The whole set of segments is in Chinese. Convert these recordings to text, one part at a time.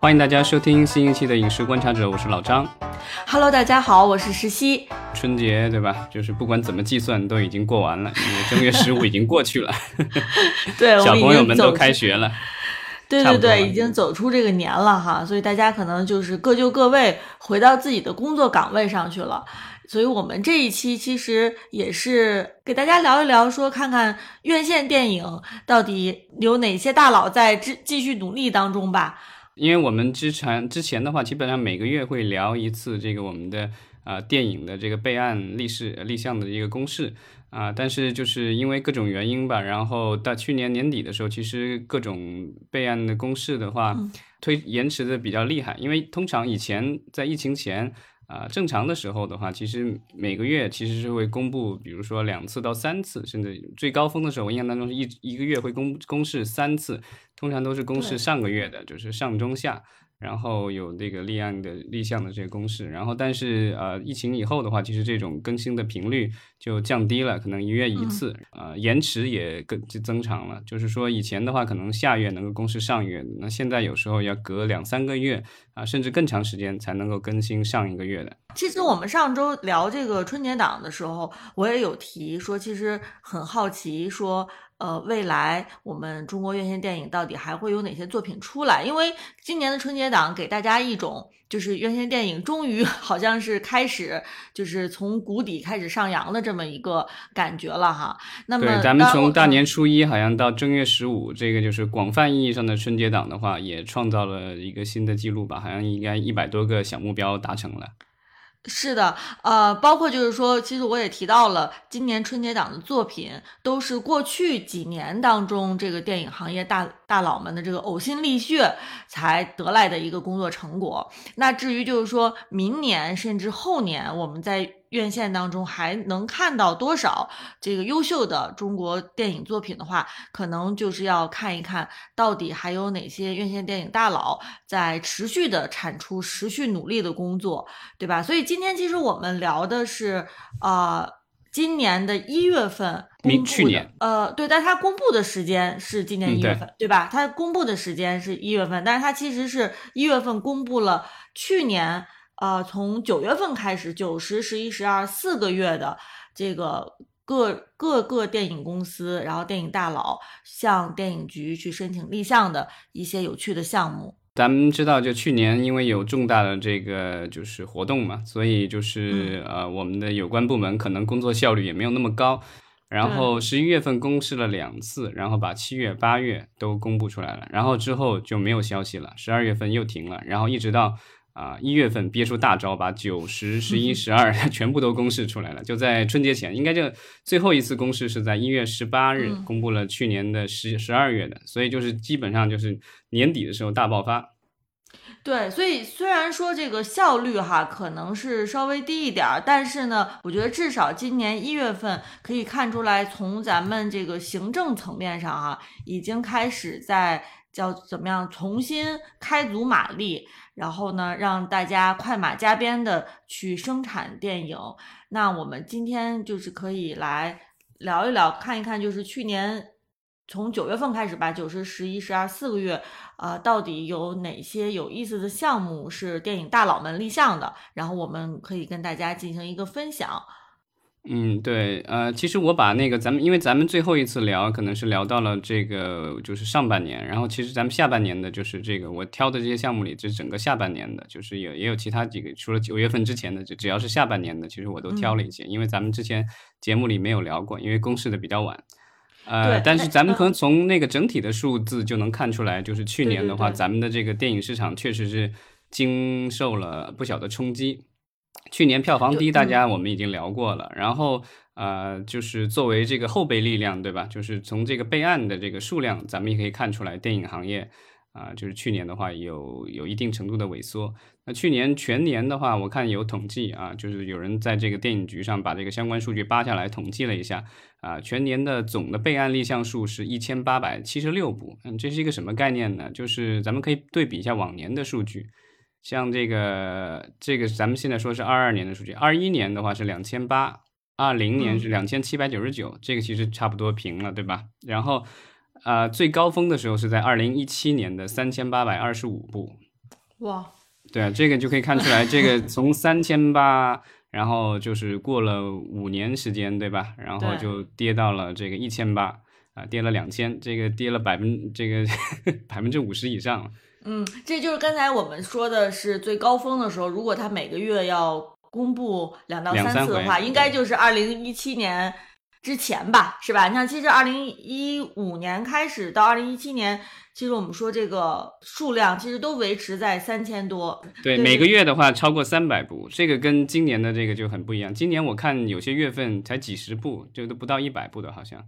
欢迎大家收听新一期的《影视观察者》，我是老张。Hello，大家好，我是石溪。春节对吧？就是不管怎么计算，都已经过完了，因为正月十五已经过去了，对，小朋友们都开学了。对对对，已经走出这个年了哈，所以大家可能就是各就各位，回到自己的工作岗位上去了。所以我们这一期其实也是给大家聊一聊，说看看院线电影到底有哪些大佬在继继续努力当中吧。因为我们之前之前的话，基本上每个月会聊一次这个我们的啊、呃电影的这个备案立事立项的一个公示啊、但是就是因为各种原因吧，然后到去年年底的时候，其实各种备案的公示的话，嗯推延迟的比较厉害，因为通常以前在疫情前。啊、正常的时候的话，其实每个月其实是会公布，比如说两次到三次，甚至最高峰的时候，我印象当中是一一个月会公公示三次，通常都是公示上个月的，就是上中下，然后有这个立案的立项的这个公示，然后但是呃疫情以后的话，其实这种更新的频率就降低了，可能一月一次，呃延迟也更就增长了，就是说以前的话可能下月能够公示上月，那现在有时候要隔两三个月啊、甚至更长时间才能够更新上一个月的。其实我们上周聊这个春节档的时候，我也有提说，其实很好奇说，呃，未来我们中国院线电影到底还会有哪些作品出来？因为今年的春节档给大家一种就是院线电影终于 好像是开始就是从谷底开始上扬的这么一个感觉了哈。那么对，咱们从大年初一好像到正月十五，这个就是广泛意义上的春节档的话，也创造了一个新的记录吧，好像应该一百多个小目标达成了。是的，呃，包括就是说，其实我也提到了，今年春节档的作品都是过去几年当中这个电影行业大大佬们的这个呕心沥血才得来的一个工作成果。那至于就是说明年甚至后年，我们在院线当中还能看到多少这个优秀的中国电影作品的话，可能就是要看一看到底还有哪些院线电影大佬在持续的产出、持续努力的工作。对吧？所以今天其实我们聊的是，呃，今年的一月份公明布的去年，呃，对，但它公布的时间是今年一月份，对吧？它公布的时间是一月份，但是它其实是一月份公布了去年，呃，从九月份开始，九十、十一、十二四个月的这个。各各个电影公司，然后电影大佬向电影局去申请立项的一些有趣的项目。咱们知道，就去年因为有重大的这个就是活动嘛，所以就是、呃，我们的有关部门可能工作效率也没有那么高。然后十一月份公示了两次，然后把七月、八月都公布出来了，然后之后就没有消息了。十二月份又停了，然后一直到啊一、月份憋出大招，把九、十、十一、十二 全部都公示出来了。就在春节前，应该就最后一次公示是在一月十八日嗯公布了去年的十十二月的，所以就是基本上就是年底的时候大爆发。对，所以虽然说这个效率哈可能是稍微低一点儿，但是呢，我觉得至少今年一月份可以看出来，从咱们这个行政层面上哈，已经开始在叫怎么样重新开足马力，然后呢，让大家快马加鞭的去生产电影。那我们今天就是可以来聊一聊，看一看，就是去年从九月份开始吧，九十、十一、十二四个月，呃，到底有哪些有意思的项目是电影大佬们立项的？然后我们可以跟大家进行一个分享。嗯，对，呃，其实我把那个咱们，因为咱们最后一次聊，可能是聊到了这个就是上半年，然后其实咱们下半年的，就是这个我挑的这些项目里，这整个下半年的，就是有也有其他几个，除了九月份之前的，就只要是下半年的，其实我都挑了一些，因为咱们之前节目里没有聊过，因为公示的比较晚。呃，但是咱们可能从那个整体的数字就能看出来，就是去年的话，对对咱们的这个电影市场确实是经受了不小的冲击。去年票房低，大家我们已经聊过了。然后呃，就是作为这个后备力量，对吧？就是从这个备案的这个数量，咱们也可以看出来，电影行业啊、就是去年的话有有一定程度的萎缩。那去年全年的话，我看有统计啊，就是有人在这个电影局上把这个相关数据扒下来统计了一下啊，全年的总的备案立项数是一千八百七十六部。嗯，这是一个什么概念呢？就是咱们可以对比一下往年的数据。像这个这个，咱们现在说是二二年的数据，二一年的话是两千八，二零年是两千七百九十九，这个其实差不多平了，对吧？然后，呃，最高峰的时候是在二零一七年的三千八百二十五部，哇，对啊，这个就可以看出来，这个从三千八，然后就是过了五年时间，对吧？然后就跌到了这个一千八啊，跌了两千，这个跌了百分这个 百分之五十以上。嗯，这就是刚才我们说的是最高峰的时候，如果他每个月要公布两到三次的话，应该就是二零一七年之前吧，是吧？你像其实二零一五年开始到二零一七年。其实我们说这个数量其实都维持在三千多，对，每个月的话超过三百部，这个跟今年的这个就很不一样。今年我看有些月份才几十部，就都不到一百部的，好像，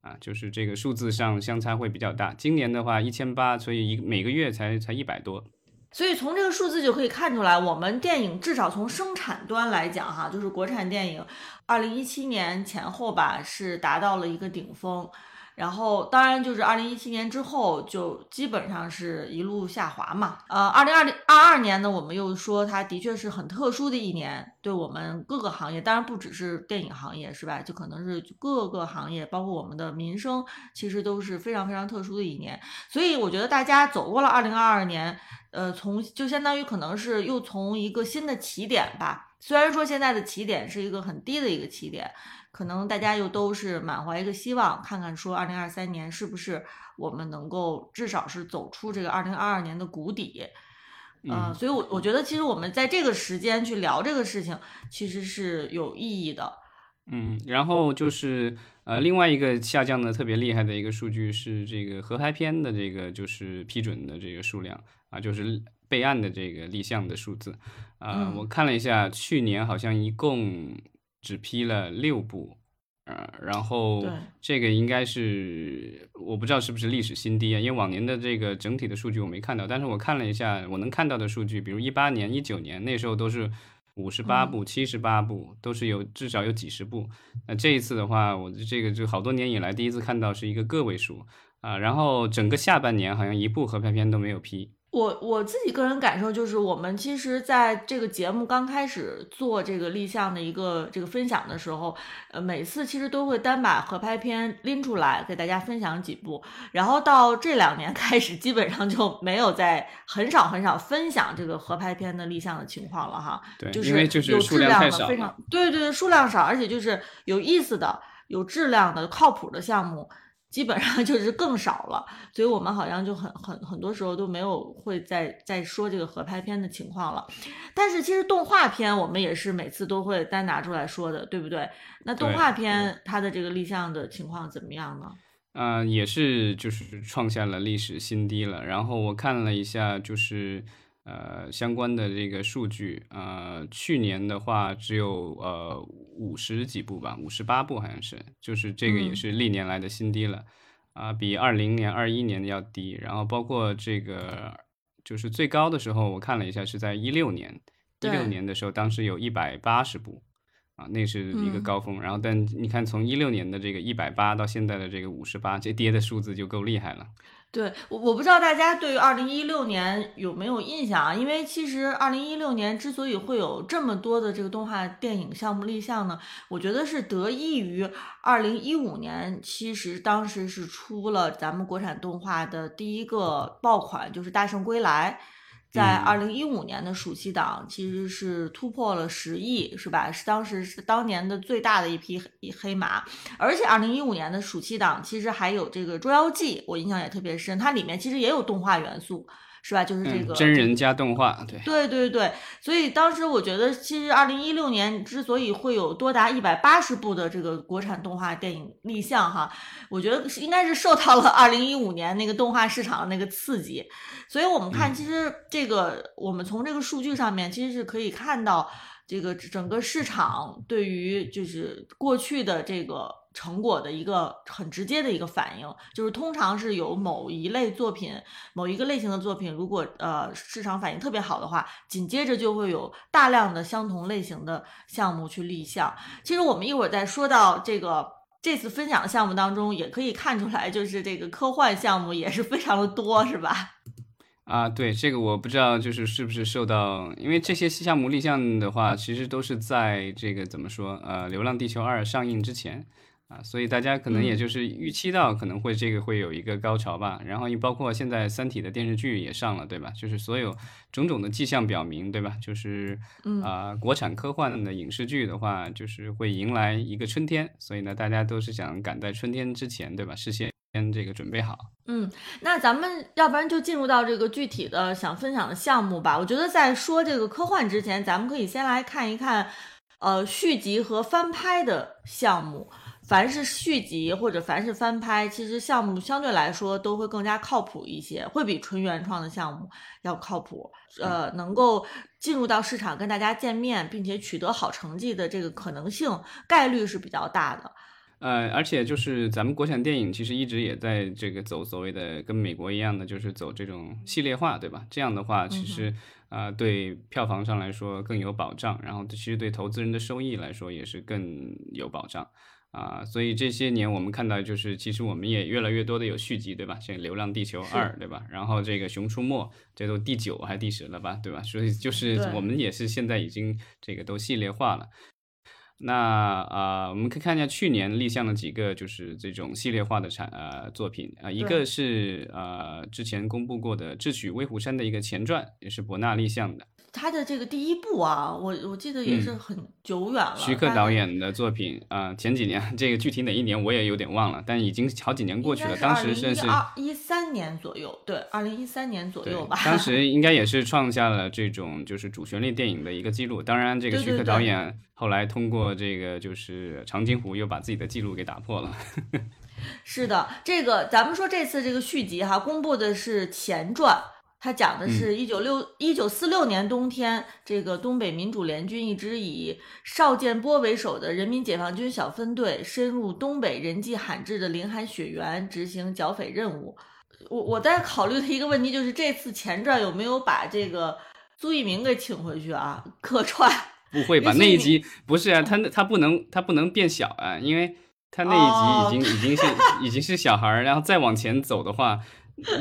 啊，就是这个数字上相差会比较大。今年的话一千八，所以一每个月才才一百多。所以从这个数字就可以看出来，我们电影至少从生产端来讲，哈，就是国产电影，二零一七年前后吧，是达到了一个顶峰。然后，当然就是二零一七年之后，就基本上是一路下滑嘛。呃，二零二零二二年呢，我们又说它的确是很特殊的一年，对我们各个行业，当然不只是电影行业，是吧？就可能是各个行业，包括我们的民生，其实都是非常非常特殊的一年。所以我觉得大家走过了二零二二年，呃，从就相当于可能是又从一个新的起点吧。虽然说现在的起点是一个很低的一个起点。可能大家又都是满怀一个希望，看看说二零二三年是不是我们能够至少是走出这个二零二二年的谷底，嗯，所以，我我觉得其实我们在这个时间去聊这个事情，其实是有意义的。嗯，然后就是呃，另外一个下降的特别厉害的一个数据是这个合拍片的这个就是批准的这个数量啊，就是备案的这个立项的数字啊，我看了一下，去年好像一共。只批了六部，呃，然后这个应该是我不知道是不是历史新低啊，因为往年的这个整体的数据我没看到，但是我看了一下我能看到的数据，比如一八年、一九年那时候都是五十八部、七十八部，都是有至少有几十部。那这一次的话，我这个就好多年以来第一次看到是一个个位数啊，然后整个下半年好像一部合拍片都没有批。我我自己个人感受就是，我们其实在这个节目刚开始做这个立项的一个这个分享的时候，呃，每次其实都会单把合拍片拎出来给大家分享几部，然后到这两年 开始，基本上就没有在很少很少分享这个合拍片的立项的情况了哈。对，就是有质量的非常，对对对，数量少，而且就是有意思的、有质量的、靠谱的项目。基本上就是更少了，所以我们好像就很很很多时候都没有会再再说这个合拍片的情况了。但是其实动画片我们也是每次都会单拿出来说的，对不对？那动画片它的这个立项的情况怎么样呢？嗯，也是就是创下了历史新低了。然后我看了一下，就是。呃，相关的这个数据，呃，去年的话只有呃五十几部吧，五十八部好像是，就是这个也是历年来的新低了，啊，比二零年、二一年的要低。然后包括这个，就是最高的时候，我看了一下是在一六年，一六年的时候，当时有一百八十部，啊，那是一个高峰。然后但你看，从一六年的这个一百八到现在的这个五十八，这跌的数字就够厉害了。对我，我不知道大家对于二零一六年有没有印象啊？因为其实二零一六年之所以会有这么多的这个动画电影项目立项呢，我觉得是得益于二零一五年，其实当时是出了咱们国产动画的第一个爆款，就是《大圣归来》。在二零一五年的暑期档，其实是突破了十亿，是吧？是当时是当年的最大的一匹黑黑马。而且二零一五年的暑期档，其实还有这个《捉妖记》，我印象也特别深，它里面其实也有动画元素。是吧？就是这个真人加动画，对对对对。所以当时我觉得，其实二零一六年之所以会有多达一百八十部的这个国产动画电影立项，哈，我觉得应该是受到了二零一五年那个动画市场的那个刺激。所以我们看，其实这个我们从这个数据上面，其实是可以看到这个整个市场对于就是过去的这个。成果的一个很直接的一个反应，就是通常是有某一类作品、某一个类型的作品，如果呃市场反应特别好的话，紧接着就会有大量的相同类型的项目去立项。其实我们一会儿再说到这个这次分享的项目当中，也可以看出来，就是这个科幻项目也是非常的多，是吧？啊，对，这个我不知道，就是是不是受到，因为这些项目立项的话，其实都是在这个怎么说，呃，《流浪地球二》上映之前。啊，所以大家可能也就是预期到可能会这个会有一个高潮吧。然后你包括现在《三体》的电视剧也上了，对吧？就是所有种种的迹象表明，对吧？就是啊，国产科幻的影视剧的话，就是会迎来一个春天。所以呢，大家都是想赶在春天之前，对吧？事先这个准备好。嗯，那咱们要不然就进入到这个具体的想分享的项目吧。我觉得在说这个科幻之前，咱们可以先来看一看，呃，续集和翻拍的项目。凡是续集或者凡是翻拍，其实项目相对来说都会更加靠谱一些，会比纯原创的项目要靠谱。呃，能够进入到市场跟大家见面，并且取得好成绩的这个可能性概率是比较大的。呃，而且就是咱们国产电影其实一直也在这个走所谓的跟美国一样的，就是走这种系列化，对吧？这样的话，其实啊，对票房上来说更有保障，然后其实对投资人的收益来说也是更有保障。啊，所以这些年我们看到，就是其实我们也越来越多的有续集，对吧？像《流浪地球二》，对吧？然后这个《熊出没》，这都第九还是第十了吧，对吧？所以就是我们也是现在已经这个都系列化了。那啊，我们可以看一下去年立项的几个就是这种系列化的产呃作品啊，一个是呃之前公布过的《智取威虎山》的一个前传，也是博纳立项的。他的这个第一部啊，我我记得也是很久远了。徐克导演的作品啊，前几年 这个具体哪一年我也有点忘了，但已经好几年过去了。当时是是一三年左右，对，二零一三年左右吧。当时 应该也是创下了这种就是主旋律电影的一个记录。当然，这个徐克导演后来通过这个就是长津湖又把自己的记录给打破了。是的，这个咱们说这次这个续集哈，公布的是前传。他讲的是一九六一九四六年冬天，这个东北民主联军一支以邵建波为首的人民解放军小分队深入东北人迹罕至的林海雪原执行剿匪任务。我我在考虑的一个问题就是，这次前传有没有把这个苏一鸣给请回去啊？客串？不会吧？那一集不是啊，他他不能他不能变小啊，因为他那一集已经已经是已经是小孩儿，然后再往前走的话。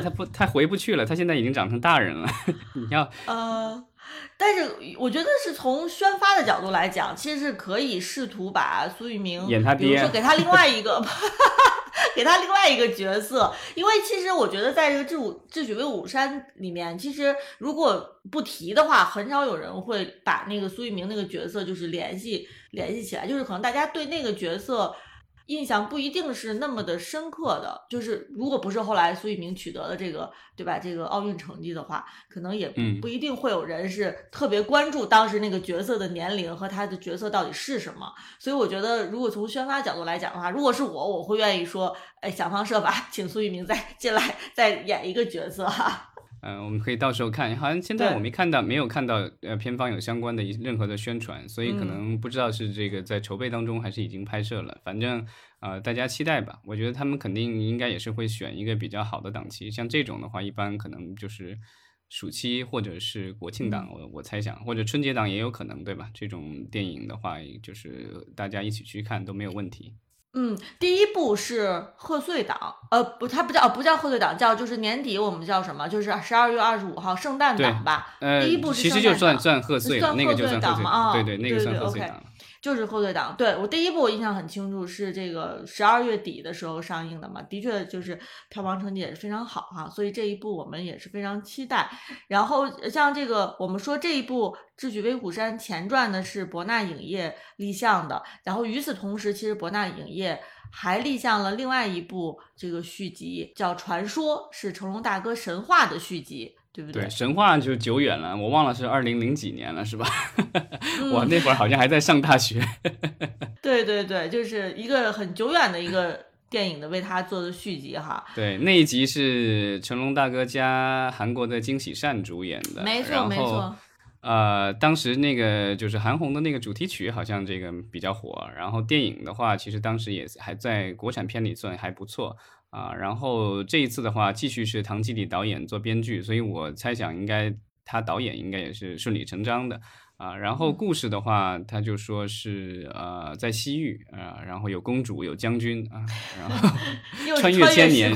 他不，他回不去了。他现在已经长成大人了。你要呃，但是我觉得是从宣发的角度来讲，其实是可以试图把苏玉明演他爹，比如说给他另外一个，给他另外一个角色。因为其实我觉得在这个《智武智取威虎山》里面，其实如果不提的话，很少有人会把那个苏玉明那个角色就是联系联系起来，就是可能大家对那个角色。印象不一定是那么的深刻的，就是如果不是后来苏翊鸣取得了这个，对吧？这个奥运成绩的话，可能也不一定会有人是特别关注当时那个角色的年龄和他的角色到底是什么。所以我觉得，如果从宣发角度来讲的话，如果是我，我会愿意说，哎，想方设法 请苏翊鸣再进来再演一个角色哈。嗯，我们可以到时候看，好像现在我没看到，没有看到呃片方有相关的任何的宣传，所以可能不知道是这个在筹备当中还是已经拍摄了。反正呃大家期待吧，我觉得他们肯定应该也是会选一个比较好的档期，像这种的话，一般可能就是暑期或者是国庆档，我我猜想或者春节档也有可能，对吧？这种电影的话，就是大家一起去看都没有问题。嗯，第一部是贺岁档，呃，不，它不叫，不叫贺岁档，叫就是年底我们叫什么？就是十二月二十五号圣诞档吧。呃，第一部是其实就算算贺岁，算贺岁档嘛啊，对对，那个算贺岁档。就是贺岁档，对我第一部我印象很清楚，是这个十二月底的时候上映的嘛，的确就是票房成绩也是非常好哈，所以这一部我们也是非常期待。然后像这个我们说这一部《智取威虎山前传》呢是博纳影业立项的，然后与此同时，其实博纳影业还立项了另外一部这个续集，叫《传说》，是成龙大哥神话的续集。对不对？神话就久远了，我忘了是二零零几年了，是吧？我那会儿好像还在上大学。对对对，就是一个很久远的一个电影的为他做的续集哈。对，那一集是成龙大哥加韩国的金喜善主演的，没错没错。呃，当时那个就是韩红的那个主题曲好像这个比较火，然后电影的话，其实当时也还在国产片里算还不错。啊，然后这一次的话，继续是唐季礼导演做编剧，所以我猜想应该他导演应该也是顺理成章的啊。然后故事的话，他就说是呃在西域啊，然后有公主有将军啊，然后 穿越千年，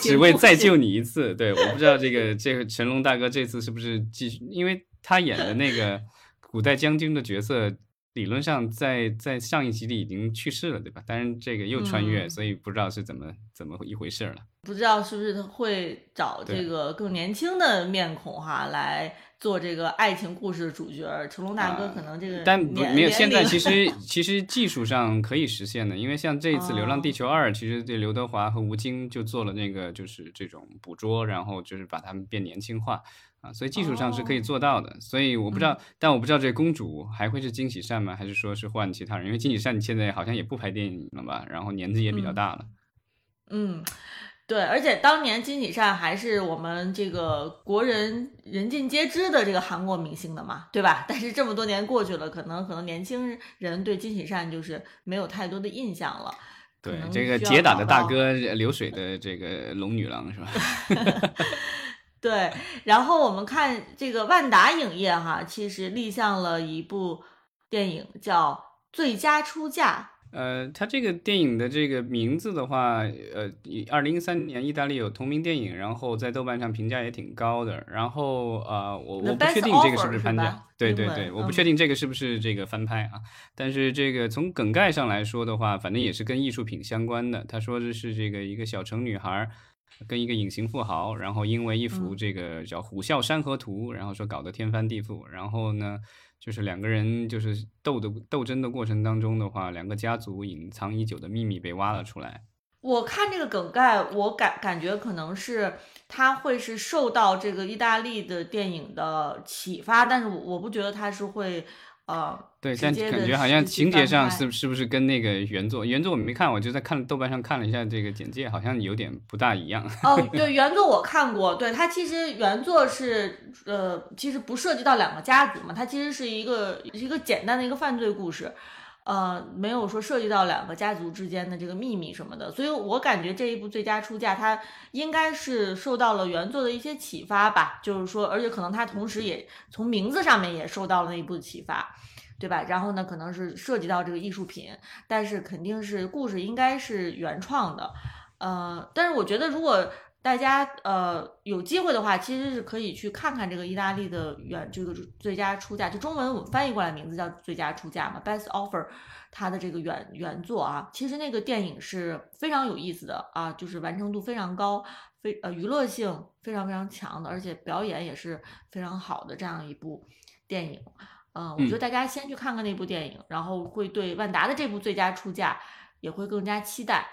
只为再救你一次。对，我不知道这个这个成龙大哥这次是不是继续，因为他演的那个古代将军的角色。理论上在在上一集里已经去世了，对吧？但是这个又穿越，嗯所以不知道是怎么怎么一回事儿了。不知道是不是会找这个更年轻的面孔哈来做这个爱情故事的主角。成龙大哥啊可能这个但不没有，现在其实 其实技术上可以实现的，因为像这一次《流浪哦地球二》，其实对刘德华和吴京就做了那个就是这种捕捉，然后就是把他们变年轻化啊，所以技术上是可以哦做到的。所以我不知道，嗯但我不知道这公主还会是金喜善吗？还是说是换其他人？因为金喜善现在好像也不拍电影了吧，然后年纪也比较嗯大了。嗯，对，而且当年金喜善还是我们这个国人人尽皆知的这个韩国明星的嘛，对吧？但是这么多年过去了，可能可能年轻人对金喜善就是没有太多的印象了。对，这个铁打的大哥呃流水的这个龙女郎是吧？对，然后我们看这个万达影业哈，其实立项了一部电影叫《最佳出价呃，它这个电影的这个名字的话，呃，二零一三年意大利有同名电影，然后在豆瓣上评价也挺高的。然后呃，我我不确定这个是不是是翻拍对对对，我不嗯确定这个是不是这个翻拍啊。但是这个从梗概上来说的话，反正也是跟艺术品相关的。他说的是这个一个小城女孩儿跟一个隐形富豪，然后因为一幅嗯这个叫《虎啸山河图》，然后说搞得天翻地覆，然后呢。就是两个人就是斗的斗争的过程当中的话，两个家族隐藏已久的秘密被挖了出来。我看这个梗概，我感感觉可能是他会是受到这个意大利的电影的启发，但是我我不觉得他是会呃对，但感觉好像情节上是是不是跟那个原作原作我没看，我就在看豆瓣上看了一下这个简介，好像有点不大一样。哦，对，原作我看过，对它其实原作是呃，其实不涉及到两个家族嘛，它其实是一个一个简单的一个犯罪故事，呃，没有说涉及到两个家族之间的这个秘密什么的，所以我感觉这一部《最佳出价》它应该是受到了原作的一些启发吧，就是说，而且可能它同时也从名字上面也受到了那一部启发。对吧？然后呢，可能是涉及到这个艺术品，但是肯定是故事应该是原创的，呃，但是我觉得如果大家呃有机会的话，其实是可以去看看这个意大利的原这个最佳出价，就中文我们翻译过来名字叫最佳出价嘛，Best Offer，它的这个原原作啊，其实那个电影是非常有意思的啊，就是完成度非常高，非呃娱乐性非常非常强的，而且表演也是非常好的这样一部电影。嗯，我觉得大家先去看看那部电影，然后会对万达的这部最佳出价也会更加期待。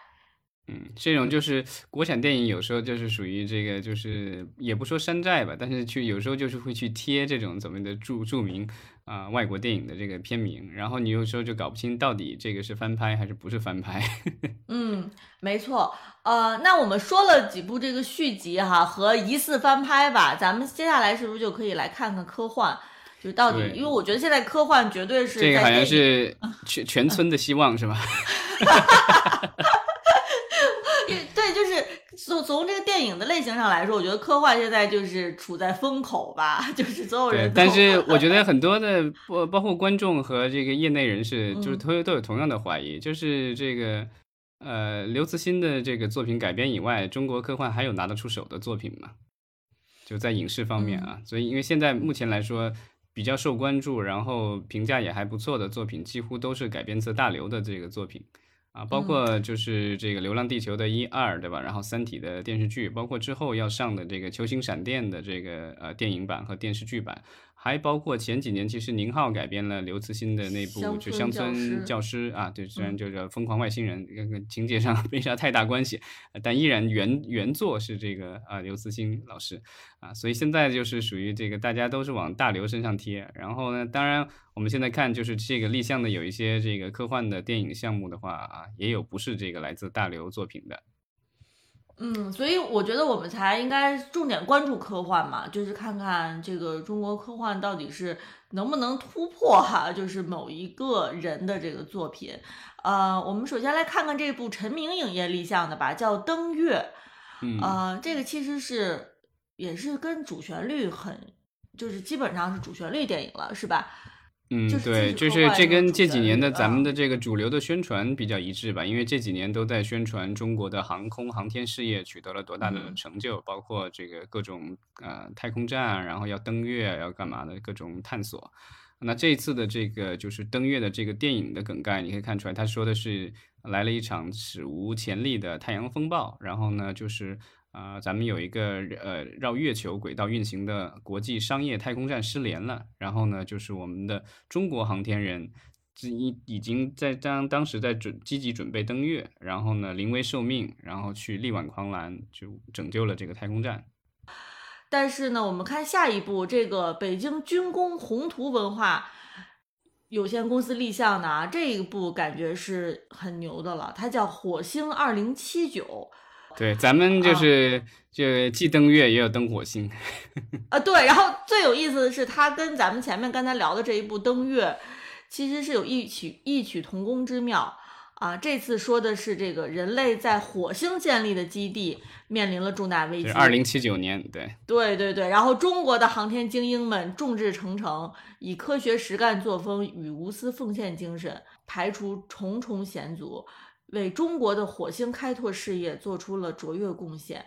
嗯，这种就是国产电影有时候就是属于这个，就是也不说山寨吧，但是去有时候就是会去贴这种怎么的著著名啊、外国电影的这个片名，然后你有时候就搞不清到底这个是翻拍还是不是翻拍。嗯，没错。呃，那我们说了几部这个续集哈和疑似翻拍吧，咱们接下来是不是就可以来看看科幻？就到底，因为我觉得现在科幻绝对是这个好像是全全村的希望是吧？从从这个电影的类型上来说，我觉得科幻现在就是处在风口吧，就是所有人，都。但是 我觉得很多的包包括观众和这个业内人士，就是嗯都有都有同样的怀疑，就是这个呃刘慈欣的这个作品改编以外，中国科幻还有拿得出手的作品吗？就在影视方面啊，嗯所以因为现在目前来说比较受关注，然后评价也还不错的作品，几乎都是改编自大刘的这个作品。啊，包括就是这个《流浪地球》的一二，对吧？然后《三体》的电视剧，包括之后要上的这个《球形闪电》的这个呃电影版和电视剧版，还包括前几年其实宁浩改编了刘慈欣的那部就乡村教师啊，对，虽然嗯就是《疯狂外星人》跟跟情节上 没啥太大关系，呃但依然原原作是这个啊刘慈欣老师啊，所以现在就是属于这个大家都是往大刘身上贴，然后呢，当然我们现在看就是这个立项的有一些这个科幻的电影项目的话啊，也有不是这个来自大刘作品的。嗯，所以我觉得我们才应该重点关注科幻嘛，就是看看这个中国科幻到底是能不能突破哈，就是某一个人的这个作品。呃，我们首先来看看这部陈明影业立项的吧，叫《登月》。嗯，呃，这个其实是也是跟主旋律很，就是基本上是主旋律电影了，是吧？嗯，对，就是这跟这几年的咱们啊的这个主流的宣传比较一致吧，因为这几年都在宣传中国的航空航天事业取得了多大的嗯。成就，包括这个各种呃太空站，然后要登月要干嘛的各种探索。那这一次的这个就是登月的这个电影的梗概，你可以看出来，他说的是来了一场史无前例的太阳风暴，然后呢，就是啊，咱们有一个呃绕月球轨道运行的国际商业太空站失联了，然后呢，就是我们的中国航天人已已经在当当时在准积极准备登月，然后呢临危受命，然后去力挽狂澜，就拯救了这个太空站。但是呢，我们看下一步，这个北京军工宏图文化有限公司立项的啊，这一步感觉是很牛的了，它叫火星二零七九。对，咱们就是就既登月也有登火星。啊，对。然后最有意思的是，它跟咱们前面刚才聊的这一部登月，其实是有异曲异曲同工之妙。啊，这次说的是这个人类在火星建立的基地面临了重大危机。二零七九年，对，对对对。然后中国的航天精英们众志成城，以科学实干作风与无私奉献精神，排除重重险阻，为中国的火星开拓事业做出了卓越贡献。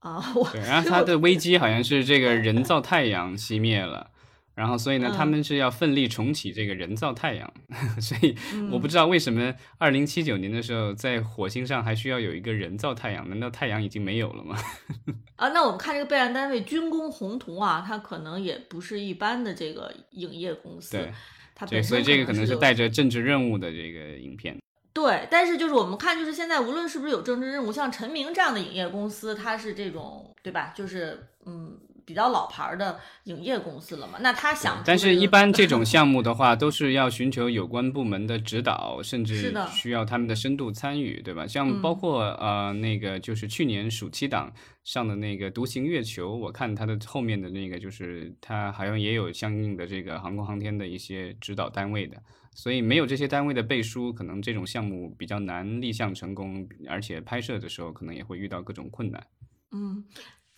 啊，对，然后它的危机好像是这个人造太阳熄灭了。然后，所以呢，他们是要奋力重启这个人造太阳，所以我不知道为什么二零七九年的时候，在火星上还需要有一个人造太阳？难道太阳已经没有了吗？啊，那我们看这个备案单位军工宏图啊，它可能也不是一般的这个影业公司，对，它对，所以这个可能是带着政治任务的这个影片。对，但是就是我们看，就是现在无论是不是有政治任务，像陈明这样的影业公司，它是这种，对吧？就是嗯。比较老牌的影业公司了嘛？那他想，但是一般这种 项目的话，都是要寻求有关部门的指导，甚至需要他们的深度参与，对吧？像包括呃那个就是去年暑期档上的那个《独行月球》，我看它的后面的那个就是它好像也有相应的这个航空航天的一些指导单位的，所以没有这些单位的背书，可能这种项目比较难立项成功，而且拍摄的时候可能也会遇到各种困难。嗯。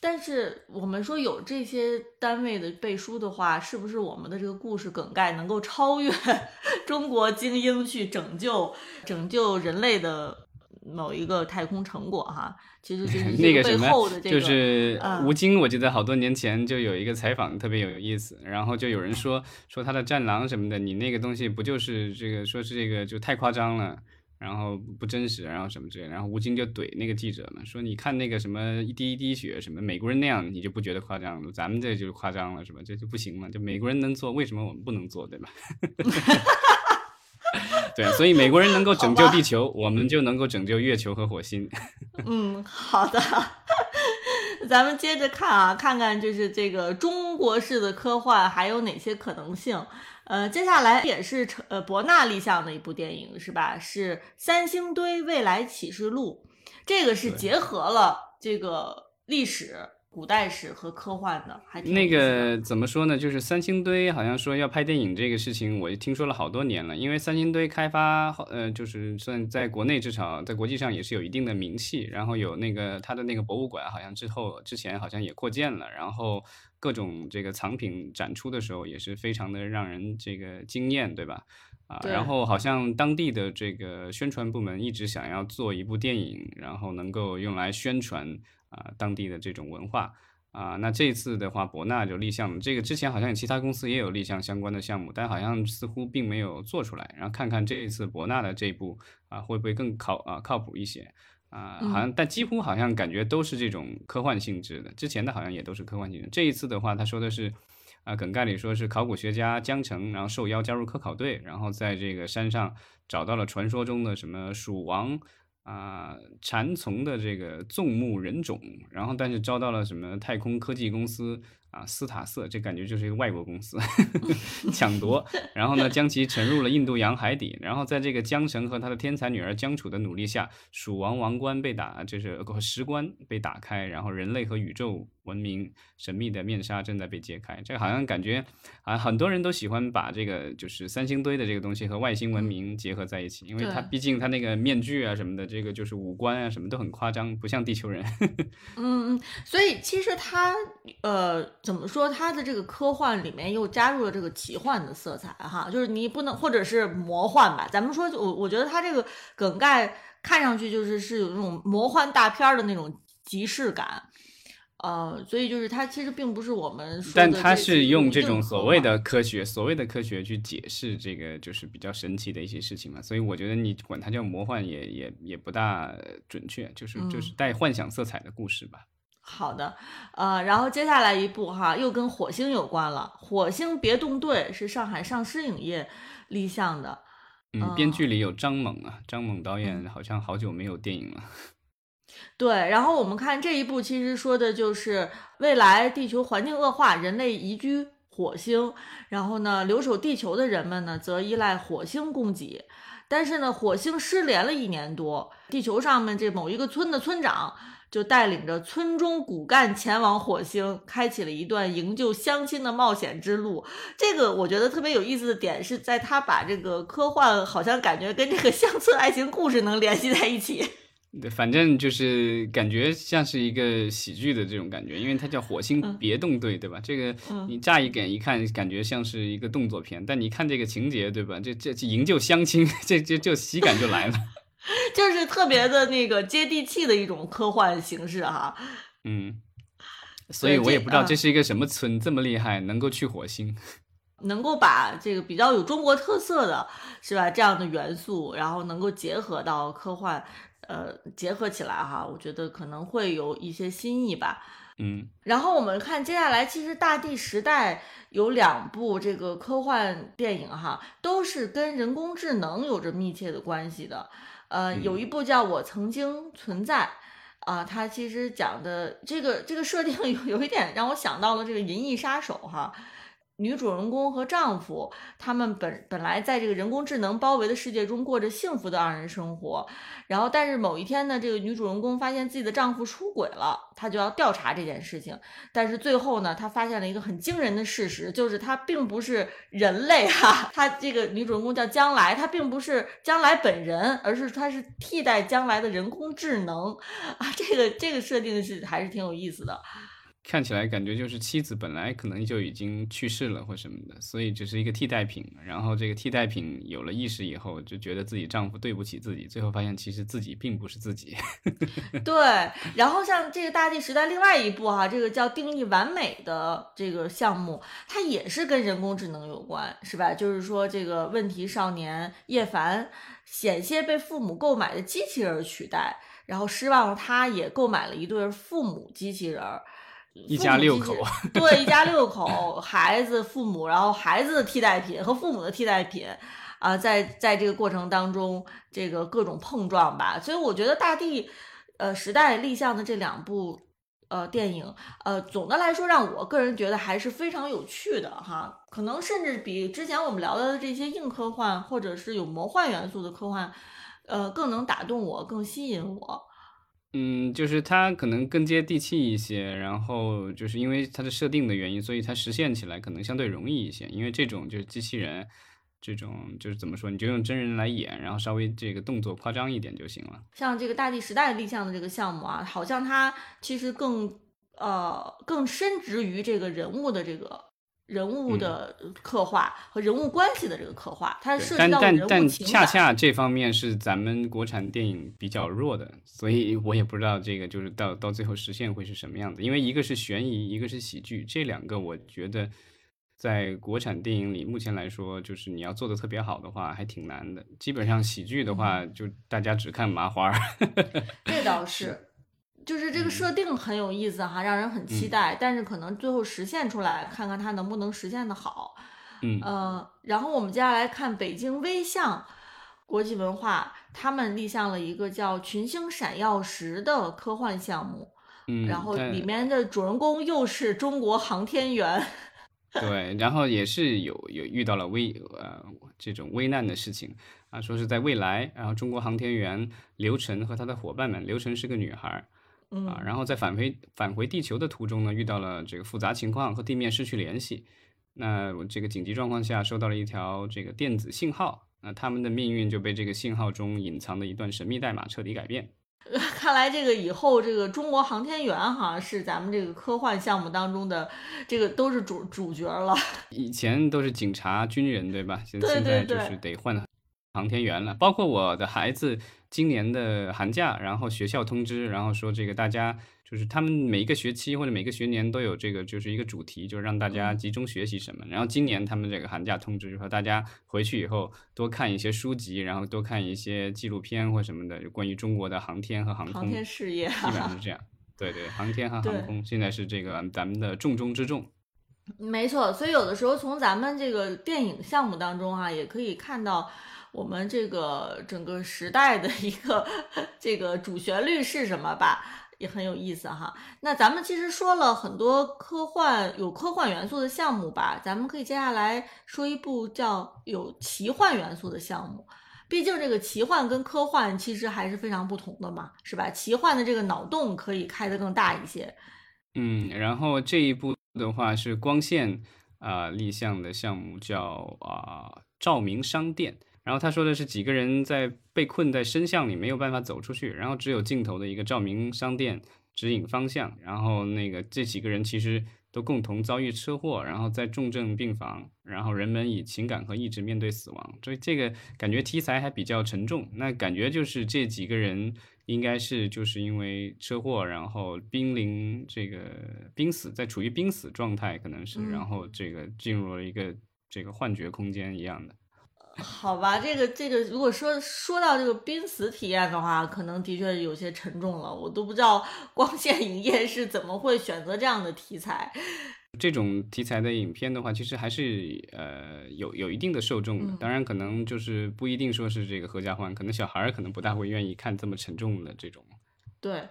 但是我们说有这些单位的背书的话，是不是我们的这个故事梗概能够超越 中国精英去拯救拯救人类的某一个太空成果？哈，其实就是 那个什么，就是吴京。我记得好多年前就有一个采访特别有意思，然后就有人说说他的战狼什么的，你那个东西不就是这个？说是这个就太夸张了。然后不真实，然后什么之类，然后吴京就怼那个记者嘛，说你看那个什么一滴一滴血，什么美国人那样，你就不觉得夸张了？咱们这就是夸张了，是吧？这就不行嘛？就美国人能做，为什么我们不能做，对吧？对，所以美国人能够拯救地球，我们就能够拯救月球和火星。嗯，好的，咱们接着看啊，看看就是这个中国式的科幻还有哪些可能性。呃，接下来也是成呃博纳立项的一部电影是吧？是《三星堆未来启示录》，这个是结合了这个历史、古代史和科幻的，还那个怎么说呢？就是三星堆好像说要拍电影这个事情，我听说了好多年了。因为三星堆开发，呃，就是算在国内至少在国际上也是有一定的名气，然后有那个它的那个博物馆，好像之后之前好像也扩建了，然后。各种这个藏品展出的时候也是非常的让人这个惊艳，对吧？啊，然后好像当地的这个宣传部门一直想要做一部电影，然后能够用来宣传啊当地的这种文化啊。那这次的话，博纳就立项了。这个之前好像有其他公司也有立项相关的项目，但好像似乎并没有做出来。然后看看这一次博纳的这一步啊，会不会更靠啊靠谱一些？啊，好像但几乎好像感觉都是这种科幻性质的，之前的好像也都是科幻性质。这一次的话，他说的是，啊，梗概里说是考古学家江城，然后受邀加入科考队，然后在这个山上找到了传说中的什么蜀王啊禅从的这个纵目人种，然后但是招到了什么太空科技公司。啊，斯塔瑟，这感觉就是一个外国公司 抢夺，然后呢，将其沉入了印度洋海底，然后在这个江城和他的天才女儿江楚的努力下，蜀王王冠被打，就是石棺被打开，然后人类和宇宙。文明神秘的面纱正在被揭开，这个好像感觉啊，很多人都喜欢把这个就是三星堆的这个东西和外星文明结合在一起，因为它毕竟它那个面具啊什么的，这个就是五官啊什么都很夸张，不像地球人。嗯嗯，所以其实它呃怎么说，它的这个科幻里面又加入了这个奇幻的色彩哈，就是你不能或者是魔幻吧，咱们说我我觉得它这个梗概看上去就是是有那种魔幻大片的那种即视感。呃，所以就是它其实并不是我们说的但它是用这种所谓的科学，所谓的科学去解释这个就是比较神奇的一些事情嘛，所以我觉得你管它叫魔幻也也也不大准确，就是就是带幻想色彩的故事吧。好的，呃，然后接下来一部哈，又跟火星有关了，《火星别动队》是上海上师影业立项的，嗯，编剧里有张猛啊，张猛导演好像好久没有电影了。对，然后我们看这一部，其实说的就是未来地球环境恶化，人类移居火星，然后呢，留守地球的人们呢，则依赖火星供给。但是呢，火星失联了一年多，地球上面这某一个村的村长就带领着村中骨干前往火星，开启了一段营救乡亲的冒险之路。这个我觉得特别有意思的点是在他把这个科幻好像感觉跟这个乡村爱情故事能联系在一起。对，反正就是感觉像是一个喜剧的这种感觉，因为它叫《火星嗯别动队》，对吧？这个嗯你乍一眼一看，感觉像是一个动作片，但你看这个情节，对吧？这这这营救乡亲，这这就喜感就来了。就是特别的那个接地气的一种科幻形式哈。嗯，所以我也不知道啊这是一个什么村这么厉害，能够去火星。能够把这个比较有中国特色的，是吧？这样的元素，然后能够结合到科幻，呃，结合起来哈，我觉得可能会有一些新意吧。嗯然后我们看接下来，其实《大地时代》有两部这个科幻电影哈，都是跟人工智能有着密切的关系的。呃，有一部叫《我曾经存在》。啊，它其实讲的这个这个设定 有有一点让我想到了这个《银翼杀手》哈，女主人公和丈夫他们本本来在这个人工智能包围的世界中过着幸福的二人生活，然后但是某一天呢，这个女主人公发现自己的丈夫出轨了，她就要调查这件事情，但是最后呢，她发现了一个很惊人的事实，就是她并不是人类哈，她这个女主人公叫将来，她并不是将来本人，而是她是替代将来的人工智能。啊，这个这个设定是还是挺有意思的。看起来感觉就是妻子本来可能就已经去世了或什么的，所以只是一个替代品。然后这个替代品有了意识以后，就觉得自己丈夫对不起自己，最后发现其实自己并不是自己。对，然后像这个大地时代另外一部哈、这个叫定义完美的这个项目，它也是跟人工智能有关，是吧？就是说这个问题少年叶凡险些被父母购买的机器人取代，然后失望的他也购买了一对父母机器人儿。一家六口 对，一家六口，孩子、父母，然后孩子的替代品和父母的替代品，啊，在在这个过程当中，这个各种碰撞吧，所以我觉得大地，呃，时代立项的这两部呃电影，呃，总的来说让我个人觉得还是非常有趣的哈，可能甚至比之前我们聊的这些硬科幻或者是有魔幻元素的科幻，呃，更能打动我，更吸引我。嗯，就是它可能更接地气一些，然后就是因为它的设定的原因，所以它实现起来可能相对容易一些。因为这种就是机器人，这种就是怎么说，你就用真人来演，然后稍微这个动作夸张一点就行了。像这个大地时代立项的这个项目啊，好像它其实更呃更深植于这个人物的这个人物的刻画和人物关系的这个刻画，它是涉及但但到人物但恰情感。恰这方面是咱们国产电影比较弱的，所以我也不知道这个就是到到最后实现会是什么样子。因为一个是悬疑，一个是喜剧，这两个我觉得在国产电影里目前来说，就是你要做的特别好的话，还挺难的。基本上喜剧的话，就大家只看麻花儿。这倒是，就是这个设定很有意思哈，让人很期嗯待，但是可能最后实现出来，看看它能不能实现的好。嗯呃，然后我们接下来看北京微象国际文化，他们立项了一个叫《群星闪耀时》的科幻项目，嗯，然后里面的主人公又是中国航天员。对，然后也是有有遇到了危呃这种危难的事情啊，说是在未来，然后中国航天员刘晨和他的伙伴们，刘晨是个女孩儿嗯啊，然后在返回返回地球的途中呢，遇到了这个复杂情况，和地面失去联系。那我这个紧急状况下收到了一条这个电子信号，那他们的命运就被这个信号中隐藏的一段神秘代码彻底改变。看来这个以后这个中国航天员哈是咱们这个科幻项目当中的这个都是主主角了。以前都是警察、军人，对吧？现对现在就是得换航天员了。包括我的孩子今年的寒假，然后学校通知，然后说这个大家就是他们每一个学期或者每个学年都有这个就是一个主题，就是让大家集中学习什么。然后今年他们这个寒假通知就说大家回去以后多看一些书籍，然后多看一些纪录片或什么的，关于中国的航天和航空航天事业，基本上是 这样。对对，航天和航空现在是这个咱们的重中之重。没错，所以有的时候从咱们这个电影项目当中啊，也可以看到我们这个整个时代的一个这个主旋律是什么吧，也很有意思哈。那咱们其实说了很多科幻有科幻元素的项目吧，咱们可以接下来说一部叫有奇幻元素的项目。毕竟这个奇幻跟科幻其实还是非常不同的嘛，是吧？奇幻的这个脑洞可以开得更大一些。嗯，然后这一部的话是光线啊立项的项目，叫啊照明商店。然后他说的是几个人在被困在深巷里没有办法走出去，然后只有镜头的一个照明商店指引方向。然后那个这几个人其实。都共同遭遇车祸，然后在重症病房，然后人们以情感和意志面对死亡，所以这个感觉题材还比较沉重。那感觉就是这几个人应该是就是因为车祸，然后濒临这个濒死，在处于濒死状态，可能是，然后这个进入了一个这个幻觉空间一样的。好吧，这个这个，如果说说到这个濒死体验的话，可能的确有些沉重了。我都不知道光线影业是怎么会选择这样的题材。这种题材的影片的话，其实还是呃有有一定的受众的。当然，可能就是不一定说是这个合家欢，可能小孩儿可能不大会愿意看这么沉重的这种。对。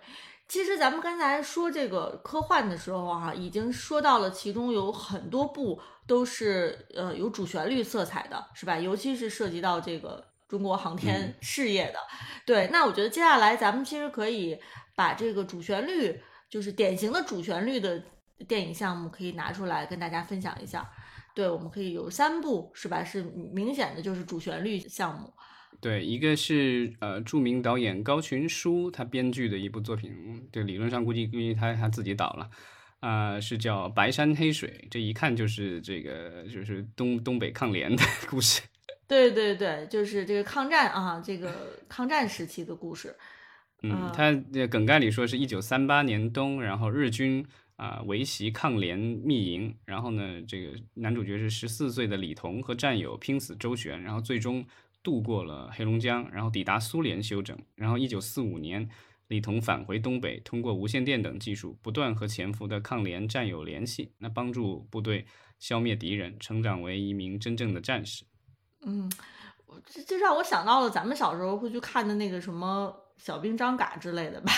其实咱们刚才说这个科幻的时候哈，已经说到了其中有很多部都是呃有主旋律色彩的，是吧？尤其是涉及到这个中国航天事业的。对，那我觉得接下来咱们其实可以把这个主旋律，就是典型的主旋律的电影项目，可以拿出来跟大家分享一下。对，我们可以有三部，是吧？是明显的就是主旋律项目。对，一个是呃著名导演高群书他编剧的一部作品，这理论上估计估计他他自己导了，啊是叫《白山黑水》，这一看就是这个就是东东北抗联的故事。对对对，就是这个抗战啊，这个抗战时期的故事。嗯，他梗概里说是一九三八年冬，然后日军啊围袭抗联密营，然后呢这个男主角是十四岁的李彤和战友拼死周旋，然后最终。渡过了黑龙江，然后抵达苏联休整。然后，一九四五年，李彤返回东北，通过无线电等技术，不断和潜伏的抗联战友联系，那帮助部队消灭敌人，成长为一名真正的战士。嗯，这这让我想到了咱们小时候会去看的那个什么小兵张嘎之类的吧。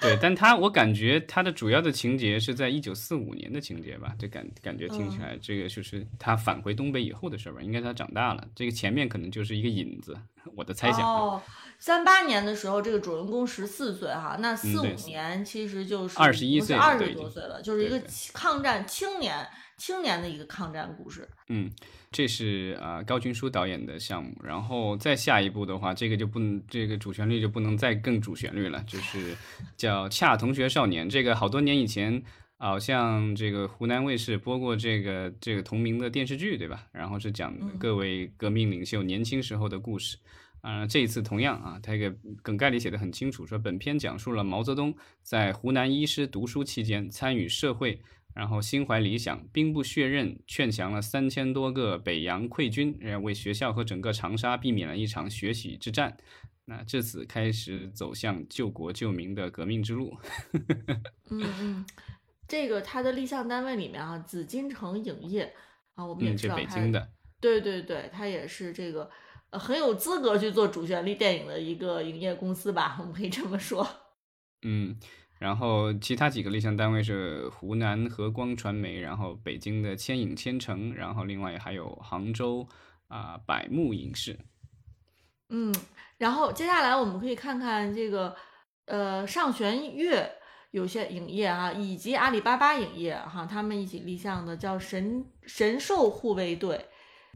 对，但他我感觉他的主要的情节是在一九四五年的情节吧，这感感觉听起来这个就是他返回东北以后的事儿吧，应该他长大了，这个前面可能就是一个引子，我的猜想。哦，三八年的时候，这个主人公十四岁哈，那四五年其实就是二十一岁，二十多岁了，就是一个抗战青年。青年的一个抗战故事，嗯，这是啊高群书导演的项目，然后再下一步的话，这个就不能，这个主旋律就不能再更主旋律了，就是叫《恰同学少年》。这个好多年以前，好像这个湖南卫视播过这个这个同名的电视剧，对吧？然后是讲各位革命领袖年轻时候的故事。啊，这一次同样啊，他这个梗概里写的很清楚，说本片讲述了毛泽东在湖南医师读书期间参与社会。然后心怀理想，兵不血刃，劝降了三千多个北洋溃军，为学校和整个长沙避免了一场血洗之战。那至此开始走向救国救民的革命之路。嗯嗯，这个他的立项单位里面啊，紫禁城影业啊，我们也知道北京的。对对对，他也是这个很有资格去做主旋律电影的一个影业公司吧，我们可以这么说。嗯。然后其他几个立项单位是湖南和光传媒，然后北京的千影千城，然后另外还有杭州啊百慕影视。嗯，然后接下来我们可以看看这个呃上弦月有些影业啊，以及阿里巴巴影业哈，他们一起立项的叫神神兽护卫队。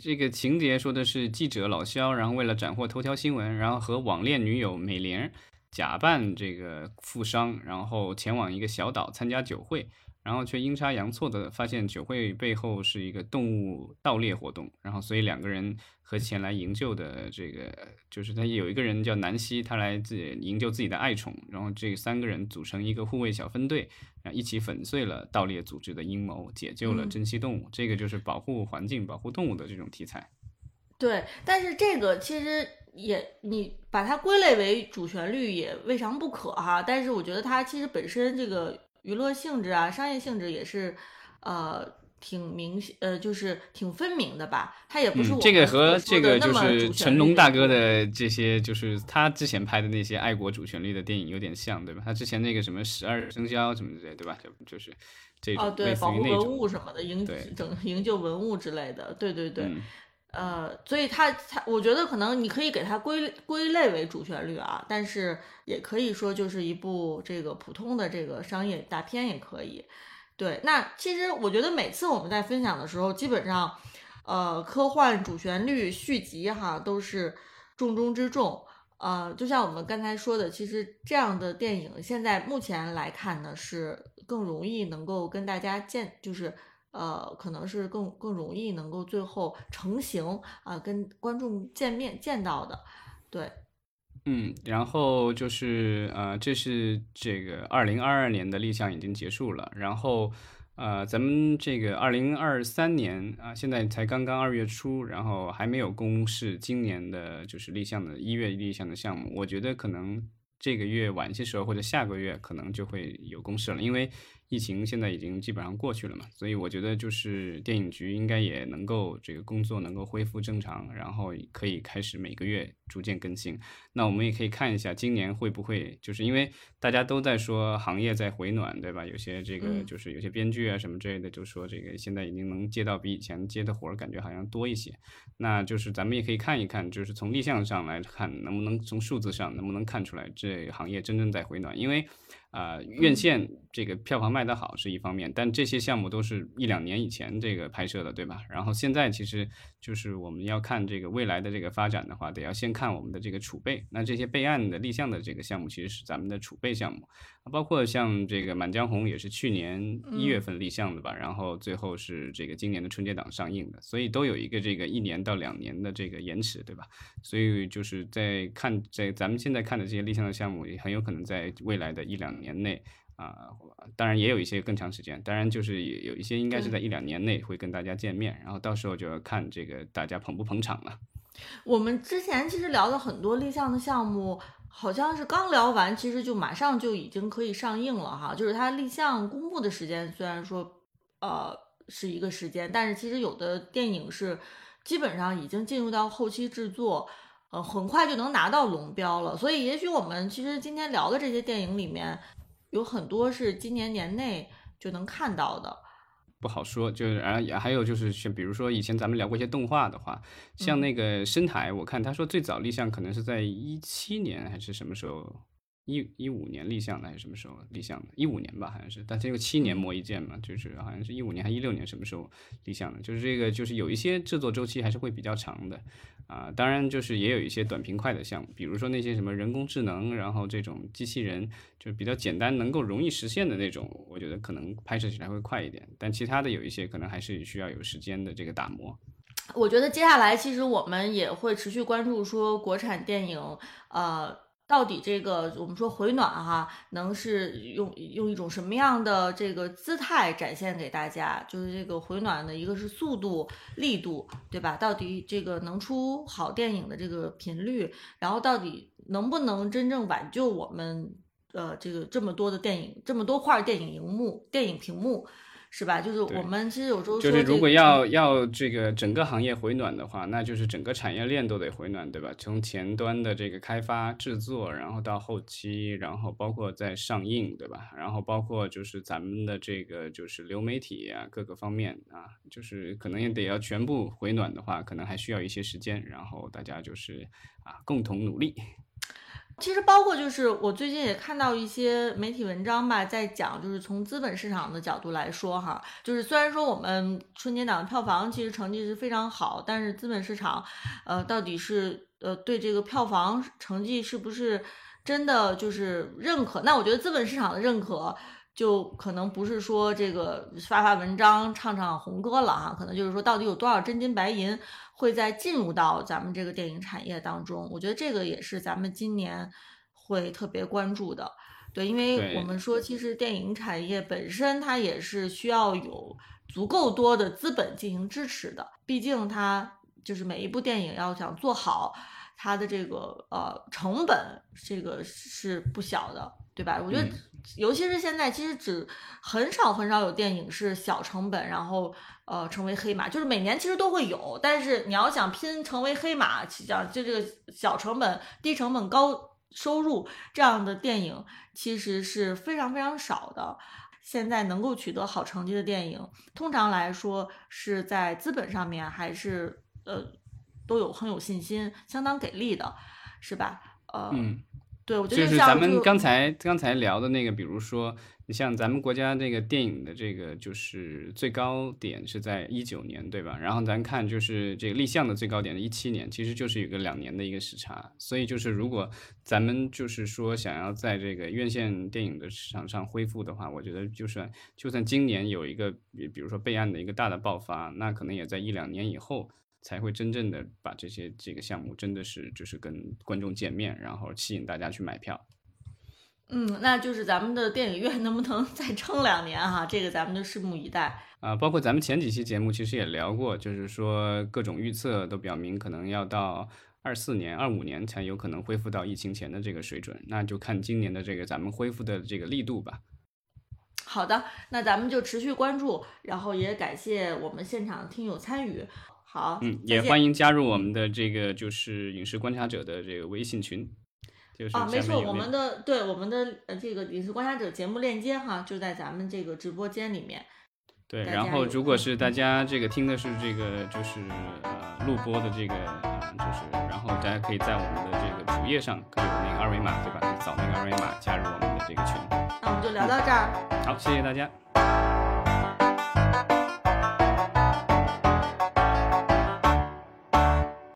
这个情节说的是记者老肖，然后为了斩获头条新闻，然后和网恋女友美玲。假扮这个富商，然后前往一个小岛参加酒会，然然后却阴差阳错的发现酒会背后是一个动物盗猎活动，然后所以两个人和前来营救的这个，就是他有一个人叫南希，他来自营救自己的爱宠，然后这三个人组成一个护卫小分队，然后一起粉碎了盗猎组织的阴谋，解救了珍稀动物。这个就是保护环境、保护动物的这种题材。对，但是这个其实。也，你把它归类为主旋律也未尝不可哈。但是我觉得它其实本身这个娱乐性质啊、商业性质也是，呃，挺明显，呃，就是挺分明的吧。它也不是我这个和这个就是成龙大哥的这些，就是他之前拍的那些爱国主旋律的电影有点像，对吧？他之前那个什么十二生肖什么之类，对吧？就就是这种类似于那种保护文物什么的，营整营救文物之类的，对对对。呃，所以它它，我觉得可能你可以给它归归类为主旋律啊，但是也可以说就是一部这个普通的这个商业大片也可以。对，那其实我觉得每次我们在分享的时候，基本上，呃，科幻主旋律续集哈都是重中之重。呃，就像我们刚才说的，其实这样的电影现在目前来看呢，是更容易能够跟大家见，就是。呃，可能是更更容易能够最后成型啊，跟观众见面见到的，对，嗯，然后就是呃，这是这个二零二二年的立项已经结束了，然后呃，咱们这个二零二三年啊，现在才刚刚二月初，然后还没有公示今年的就是立项的一月立项的项目，我觉得可能这个月晚些时候或者下个月可能就会有公示了，因为。疫情现在已经基本上过去了嘛，所以我觉得就是电影局应该也能够这个工作能够恢复正常，然后可以开始每个月逐渐更新。那我们也可以看一下今年会不会，就是因为大家都在说行业在回暖，对吧？有些这个就是有些编剧啊什么之类的，就说这个现在已经能接到比以前接的活儿感觉好像多一些。那就是咱们也可以看一看，就是从立项上来看，能不能从数字上能不能看出来这行业真正在回暖？因为。啊，院线这个票房卖得好是一方面，但这些项目都是一两年以前这个拍摄的，对吧？然后现在其实就是我们要看这个未来的这个发展的话，得要先看我们的这个储备。那这些备案的立项的这个项目，其实是咱们的储备项目。包括像这个《满江红》也是去年一月份立项的吧，然后最后是这个今年的春节档上映的，所以都有一个这个一年到两年的这个延迟，对吧？所以就是在看在咱们现在看的这些立项的项目，也很有可能在未来的一两年内啊，当然也有一些更长时间，当然就是有一些应该是在一两年内会跟大家见面，然后到时候就要看这个大家捧不捧场了。我们之前其实聊了很多立项的项目。好像是刚聊完，其实就马上就已经可以上映了哈。就是它立项公布的时间，虽然说呃是一个时间，但是其实有的电影是基本上已经进入到后期制作，呃，很快就能拿到龙标了。所以也许我们其实今天聊的这些电影里面，有很多是今年年内就能看到的。不好说，就是然后也还有就是像比如说以前咱们聊过一些动画的话，像那个深海，我看他说最早立项可能是在一七年还是什么时候，一一五年立项的还是什么时候立项的？一五年吧，好像是。但这个七年磨一剑嘛，就是好像是一五年还一六年什么时候立项的？就是这个就是有一些制作周期还是会比较长的。啊，当然就是也有一些短平快的项目，比如说那些什么人工智能，然后这种机器人，就比较简单，能够容易实现的那种，我觉得可能拍摄起来会快一点。但其他的有一些可能还是需要有时间的这个打磨。我觉得接下来其实我们也会持续关注说国产电影，呃。到底这个我们说回暖哈，能是用用一种什么样的这个姿态展现给大家？就是这个回暖的一个是速度、力度，对吧？到底这个能出好电影的这个频率，然后到底能不能真正挽救我们呃这个这么多的电影，这么多块电影荧幕、电影屏幕？是吧？就是我们其实有时候就是如果要要这个整个行业回暖的话，那就是整个产业链都得回暖，对吧？从前端的这个开发制作，然后到后期，然后包括在上映，对吧？然后包括就是咱们的这个就是流媒体啊，各个方面啊，就是可能也得要全部回暖的话，可能还需要一些时间，然后大家就是啊共同努力。其实包括就是我最近也看到一些媒体文章吧，在讲就是从资本市场的角度来说哈，就是虽然说我们春节档票房其实成绩是非常好，但是资本市场，呃，到底是呃对这个票房成绩是不是真的就是认可？那我觉得资本市场的认可。就可能不是说这个发发文章、唱唱红歌了哈，可能就是说到底有多少真金白银会在进入到咱们这个电影产业当中。我觉得这个也是咱们今年会特别关注的。对，因为我们说其实电影产业本身它也是需要有足够多的资本进行支持的，毕竟它就是每一部电影要想做好。它的这个呃成本，这个是不小的，对吧？我觉得，尤其是现在，其实只很少很少有电影是小成本，然后呃成为黑马，就是每年其实都会有，但是你要想拼成为黑马，讲就这个小成本、低成本、高收入这样的电影，其实是非常非常少的。现在能够取得好成绩的电影，通常来说是在资本上面还是呃。都有很有信心，相当给力的，是吧？呃，嗯，对，我觉得就是咱们刚才刚才聊的那个，比如说，你像咱们国家这个电影的这个就是最高点是在一九年，对吧？然后咱看就是这个立项的最高点是一七年，其实就是有个两年的一个时差。所以就是如果咱们就是说想要在这个院线电影的市场上恢复的话，我觉得就算就算今年有一个比比如说备案的一个大的爆发，那可能也在一两年以后。才会真正的把这些这个项目真的是就是跟观众见面，然后吸引大家去买票。嗯，那就是咱们的电影院能不能再撑两年哈？这个咱们就拭目以待啊。包括咱们前几期节目其实也聊过，就是说各种预测都表明可能要到二四年、二五年才有可能恢复到疫情前的这个水准。那就看今年的这个咱们恢复的这个力度吧。好的，那咱们就持续关注，然后也感谢我们现场的听友参与。好，嗯，也欢迎加入我们的这个就是影视观察者的这个微信群，就是啊，没错，我们的对我们的呃这个影视观察者节目链接哈，就在咱们这个直播间里面。对，然后如果是大家这个听的是这个就是呃录播的这个呃就是，然后大家可以在我们的这个主页上有那个二维码对吧？扫那个二维码加入我们的这个群。那我们就聊到这儿。好，谢谢大家。